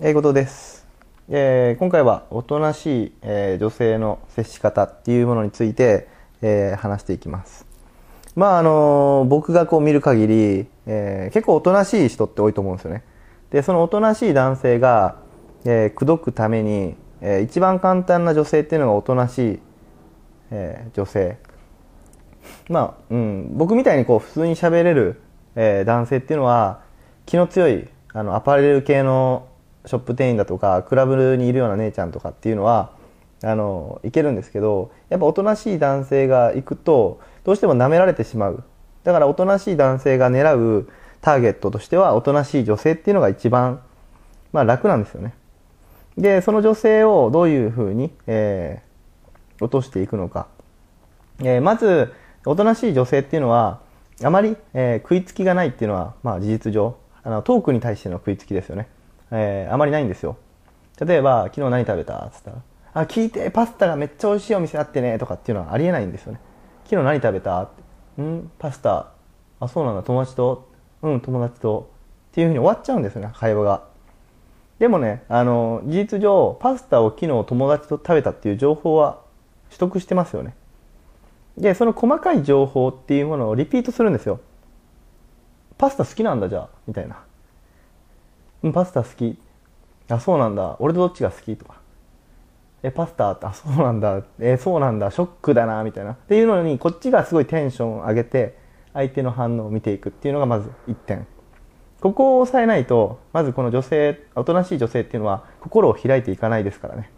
英語です、えー、今回はおとなしい、えー、女性の接し方っていうものについて、えー、話していきます。まああの僕がこう見る限り、え結構おとなしい人って多いと思うんですよね。でそのおとなしい男性が、え口説くために、え一番簡単な女性っていうのがおとなしい、え女性。まあ、うん、僕みたいにこう普通に喋れる、え男性っていうのは気の強いあのアパレル系のショップ店員だとかクラブにいるような姉ちゃんとかっていうのはあのいけるんですけどやっぱおとなしい男性が行くとどうしても舐められてしまう。だからおとなしい男性が狙うターゲットとしてはおとなしい女性っていうのが一番、まあ、楽なんですよね。でその女性をどういうふうに、えー、落としていくのか、えー、まずおとなしい女性っていうのはあまり、えー、食いつきがないっていうのは、まあ、事実上あのトークに対しての食いつきですよね。えー、あまりないんですよ。例えば、昨日何食べたっつったら、あ、聞いて、パスタがめっちゃ美味しいお店あってね、とかっていうのはありえないんですよね。昨日何食べたって。ん？パスタ。あ、そうなんだ、友達と。うん、友達と。っていうふうに終わっちゃうんですよね、会話が。でもね、あの、事実上、パスタを昨日友達と食べたっていう情報は取得してますよね。で、その細かい情報っていうものをリピートするんですよ。パスタ好きなんだ、じゃあ、みたいな。パスタ好き。あ、そうなんだ。俺とどっちが好き？とか。え、パスタあ、そうなんだ。え、そうなんだ。ショックだな、みたいな。っていうのに、こっちがすごいテンションを上げて、相手の反応を見ていくっていうのがまず1点。ここを押さえないと、まずこの女性、おとなしい女性っていうのは、心を開いていかないですからね。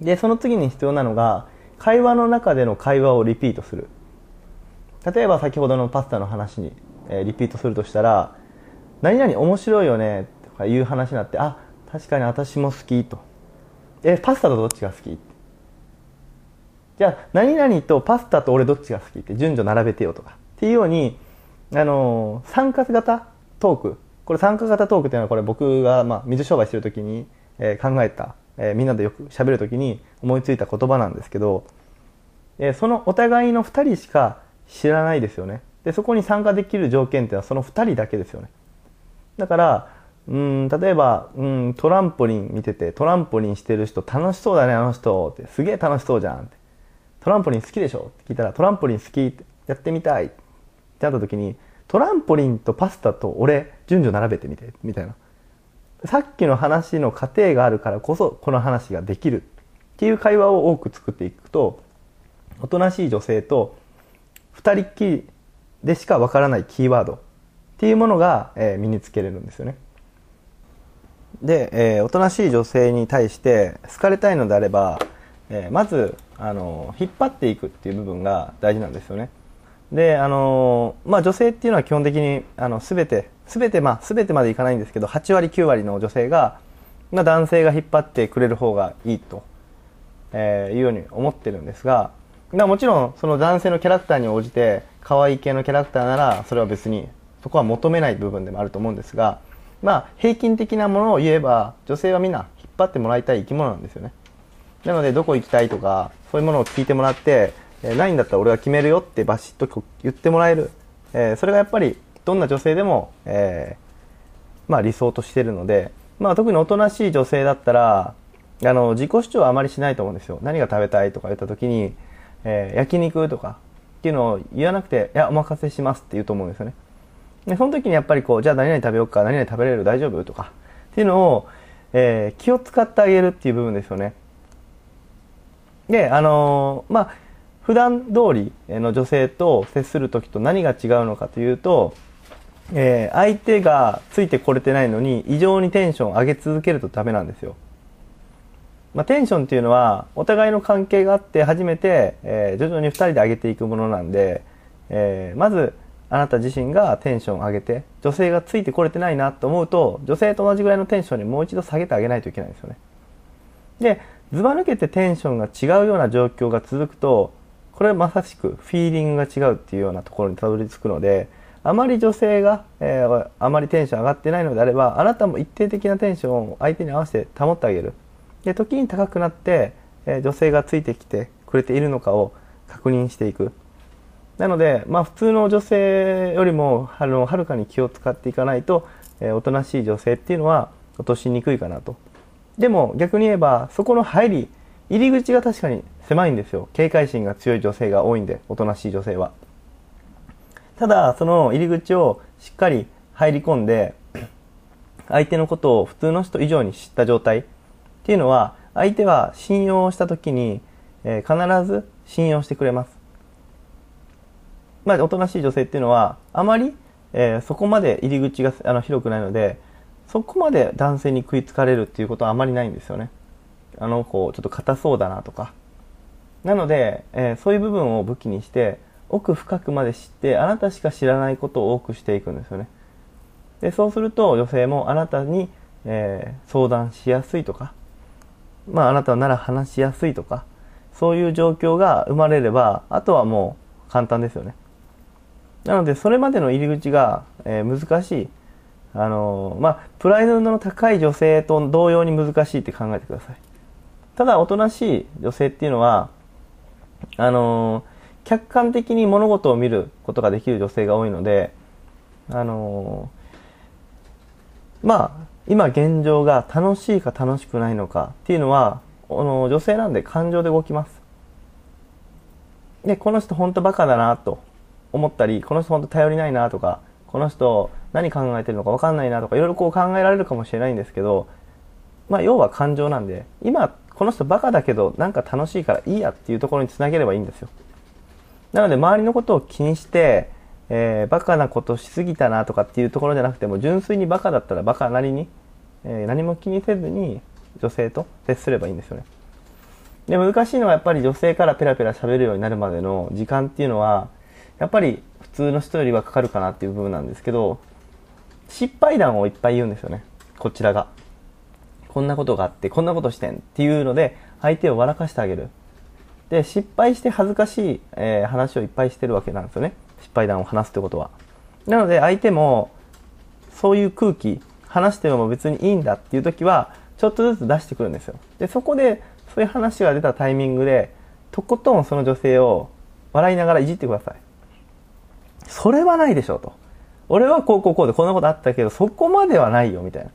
で、その次に必要なのが、会話の中での会話をリピートする。例えば先ほどのパスタの話に、えー、リピートするとしたら、何々面白いよねとかいう話になってあ確かに私も好きと。えパスタとどっちが好き？じゃあ何々とパスタと俺どっちが好きって順序並べてよとか。っていうようにあの参加型トーク。これ参加型トークっていうのはこれ僕が、まあ、水商売してる時に、えー、考えた、えー、みんなでよく喋る時に思いついた言葉なんですけど、えー、そのお互いの2人しか知らないですよね。でそこに参加できる条件っていうのはその2人だけですよね。だからうん例えばうんトランポリン見ててトランポリンしてる人楽しそうだねあの人って。すげえ楽しそうじゃんって。トランポリン好きでしょ？って聞いたらトランポリン好きってやってみたい。ってなった時にトランポリンとパスタと俺順序並べてみてみたいな。さっきの話の過程があるからこそこの話ができる。っていう会話を多く作っていくとおとなしい女性と2人っきりでしかわからないキーワード。っていうものが、えー、身につけれるんですよね。で、えー、おとなしい女性に対して好かれたいのであれば、えー、まずあの引っ張っていくっていう部分が大事なんですよね。で、あのまあ、女性っていうのは基本的にあの全て全てまあ全てまでいかないんですけど8割9割の女性が、まあ、男性が引っ張ってくれる方がいいと、えー、いうように思ってるんですがもちろんその男性のキャラクターに応じて可愛い系のキャラクターならそれは別にそこは求めない部分でもあると思うんですが、まあ、平均的なものを言えば女性はみんな引っ張ってもらいたい生き物なんですよね。なのでどこ行きたいとかそういうものを聞いてもらって、えー、ないんだったら俺は決めるよってバシッと言ってもらえる、えー、それがやっぱりどんな女性でも、えー、まあ、理想としてるので、まあ、特におとなしい女性だったらあの自己主張はあまりしないと思うんですよ。何が食べたいとか言った時に、えー、焼肉とかっていうのを言わなくていやお任せしますって言うと思うんですよね。でその時にやっぱりこうじゃあ何々食べようか何々食べれる大丈夫？とかっていうのを、えー、気を使ってあげるっていう部分ですよね。であのー、まあ普段通りの女性と接する時と何が違うのかというと、えー、相手がついてこれてないのに異常にテンション上げ続けるとダメなんですよ。まあ、テンションっていうのはお互いの関係があって初めて、えー、徐々に2人で上げていくものなんで、えー、まずあなた自身がテンションを上げて女性がついてこれてないなと思うと女性と同じぐらいのテンションにもう一度下げてあげないといけないんですよね。でずば抜けてテンションが違うような状況が続くとこれはまさしくフィーリングが違うっていうようなところにたどり着くのであまり女性が、えー、あまりテンション上がってないのであればあなたも一定的なテンションを相手に合わせて保ってあげる。で時に高くなって、えー、女性がついてきてくれているのかを確認していく。なので、まあ、普通の女性よりもあのはるかに気を使っていかないと、えー、おとなしい女性っていうのは、落としにくいかなと。でも逆に言えばそこの入り入り口が確かに狭いんですよ。警戒心が強い女性が多いんでおとなしい女性は。ただその入り口をしっかり入り込んで相手のことを普通の人以上に知った状態っていうのは相手は信用した時に、えー、必ず信用してくれます。まあおとなしい女性っていうのはあまり、えー、そこまで入り口があの広くないのでそこまで男性に食いつかれるっていうことはあまりないんですよね。あの子ちょっと硬そうだなとか。なので、えー、そういう部分を武器にして奥深くまで知ってあなたしか知らないことを多くしていくんですよね。でそうすると女性もあなたに、えー、相談しやすいとかまああなたなら話しやすいとかそういう状況が生まれればあとはもう簡単ですよね。なのでそれまでの入り口が、えー、難しい。あのー、まあプライドの高い女性と同様に難しいって考えてください。ただおとなしい女性っていうのはあのー、客観的に物事を見ることができる女性が多いのであのまあ今現状が楽しいか楽しくないのかっていうのはあの女性なんで感情で動きます。でこの人本当バカだなと思ったりこの人本当頼りないなとかこの人何考えてるのか分かんないなとかいろいろこう考えられるかもしれないんですけどまあ要は感情なんで今この人バカだけどなんか楽しいからいいやっていうところにつなげればいいんですよ。なので周りのことを気にしてえー、バカなことしすぎたなとかっていうところじゃなくても純粋にバカだったらバカなりに、えー、何も気にせずに女性と接すればいいんですよね。で難しいのはやっぱり女性からペラペラ喋るようになるまでの時間っていうのはやっぱり普通の人よりはかかるかなっていう部分なんですけど失敗談をいっぱい言うんですよねこちらがこんなことがあってこんなことしてんっていうので相手を笑かしてあげるで失敗して恥ずかしい、えー、話をいっぱいしてるわけなんですよね失敗談を話すってことは。なので相手もそういう空気、話しても別にいいんだっていう時は、ちょっとずつ出してくるんですよ。で、そこでそういう話が出たタイミングで、とことんその女性を笑いながらいじってください。それはないでしょうと。俺はこうこうこうでこんなことあったけど、そこまではないよみたいな。っ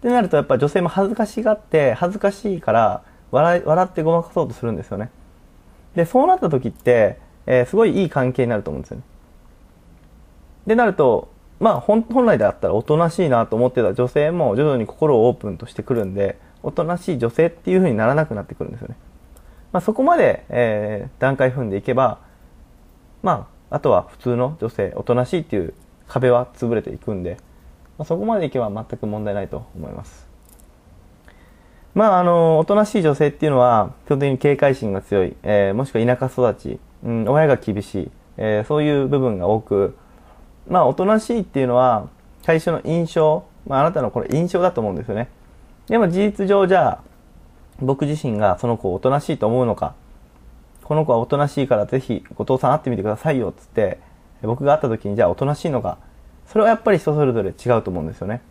てなるとやっぱ女性も恥ずかしがって、恥ずかしいから笑笑ってごまかそうとするんですよね。で、そうなった時って、えー、すごいいい関係になると思うんですよね。でなると、まあ本来であったらおとなしいなと思ってた女性も徐々に心をオープンとしてくるんで、おとなしい女性っていう風にならなくなってくるんですよね。まあそこまで、えー、段階踏んでいけば、まああとは普通の女性、おとなしいっていう壁は潰れていくんで、まあ、そこまでいけば全く問題ないと思います。まああの、おとなしい女性っていうのは基本的に警戒心が強い、えー、もしくは田舎育ち、うん、親が厳しい、えー、そういう部分が多く、まあ、おとなしいっていうのは、最初の印象、まあ、あなたのこれ印象だと思うんですよね。でも事実上じゃあ、僕自身がその子をおとなしいと思うのか、この子はおとなしいからぜひ後藤さん会ってみてくださいよっつって、僕が会った時にじゃあおとなしいのか、それはやっぱり人それぞれ違うと思うんですよね。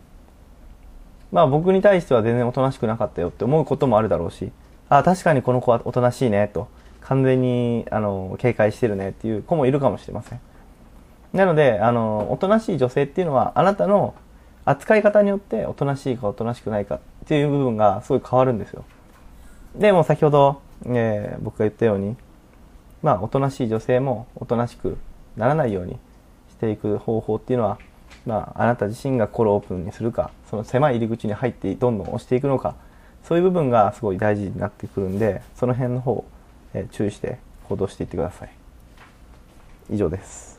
まあ僕に対しては全然おとなしくなかったよって思うこともあるだろうし、ああ、確かにこの子はおとなしいねと。完全にあの警戒してるねっていう子もいるかもしれませんなのであのおとなしい女性っていうのはあなたの扱い方によっておとなしいかおとなしくないかっていう部分がすごい変わるんですよでも先ほど、えー、僕が言ったようにまあおとなしい女性もおとなしくならないようにしていく方法っていうのはまあ、あなた自身が心をオープンにするかその狭い入り口に入ってどんどん押していくのかそういう部分がすごい大事になってくるんでその辺の方え注意して行動していってください。以上です。